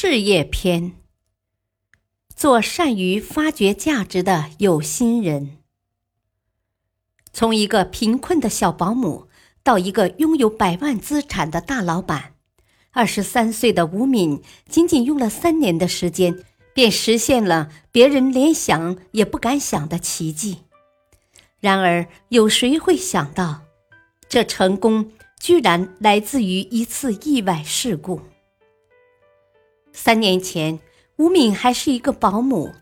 事业篇：做善于发掘价值的有心人。从一个贫困的小保姆到一个拥有百万资产的大老板，二十三岁的吴敏仅仅用了三年的时间，便实现了别人连想也不敢想的奇迹。然而，有谁会想到，这成功居然来自于一次意外事故？三年前，吴敏还是一个保姆。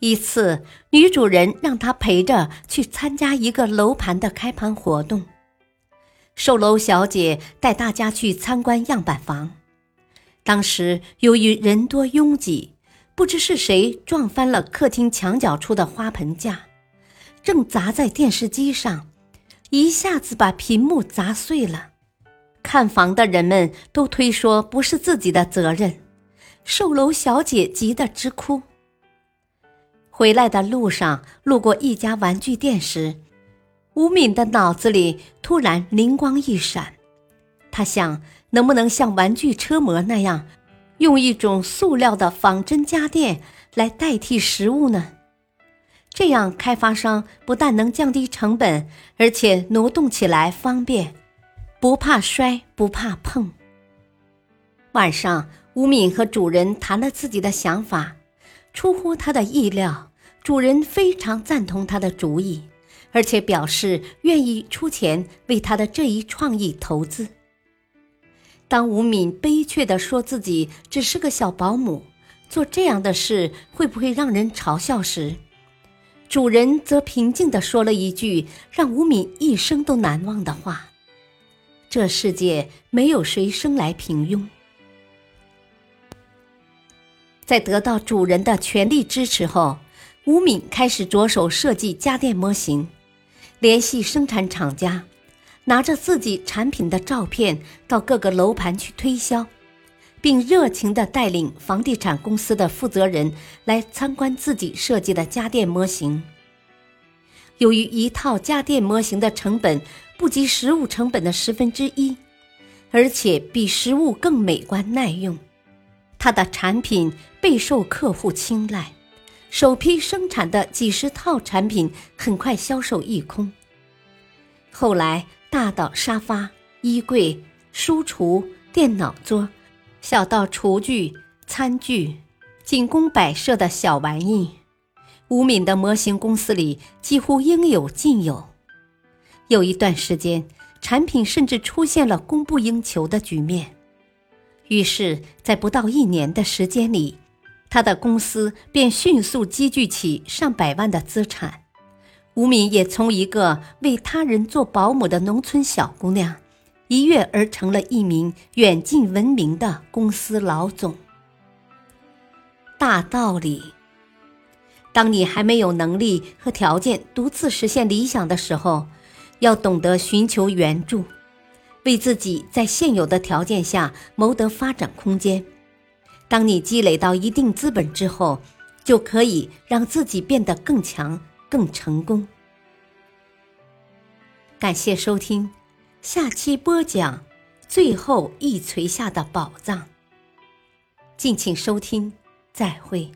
一次，女主人让她陪着去参加一个楼盘的开盘活动。售楼小姐带大家去参观样板房。当时由于人多拥挤，不知是谁撞翻了客厅墙角处的花盆架，正砸在电视机上，一下子把屏幕砸碎了。看房的人们都推说不是自己的责任。售楼小姐急得直哭。回来的路上，路过一家玩具店时，吴敏的脑子里突然灵光一闪，她想，能不能像玩具车模那样，用一种塑料的仿真家电来代替实物呢？这样，开发商不但能降低成本，而且挪动起来方便，不怕摔，不怕碰。晚上。吴敏和主人谈了自己的想法，出乎他的意料，主人非常赞同他的主意，而且表示愿意出钱为他的这一创意投资。当吴敏悲切地说自己只是个小保姆，做这样的事会不会让人嘲笑时，主人则平静地说了一句让吴敏一生都难忘的话：“这世界没有谁生来平庸。”在得到主人的全力支持后，吴敏开始着手设计家电模型，联系生产厂家，拿着自己产品的照片到各个楼盘去推销，并热情地带领房地产公司的负责人来参观自己设计的家电模型。由于一套家电模型的成本不及实物成本的十分之一，而且比实物更美观耐用。他的产品备受客户青睐，首批生产的几十套产品很快销售一空。后来，大到沙发、衣柜、书橱、电脑桌，小到厨具、餐具，仅供摆设的小玩意，吴敏的模型公司里几乎应有尽有。有一段时间，产品甚至出现了供不应求的局面。于是，在不到一年的时间里，他的公司便迅速积聚起上百万的资产。吴敏也从一个为他人做保姆的农村小姑娘，一跃而成了一名远近闻名的公司老总。大道理：当你还没有能力和条件独自实现理想的时候，要懂得寻求援助。为自己在现有的条件下谋得发展空间。当你积累到一定资本之后，就可以让自己变得更强、更成功。感谢收听，下期播讲《最后一锤下的宝藏》。敬请收听，再会。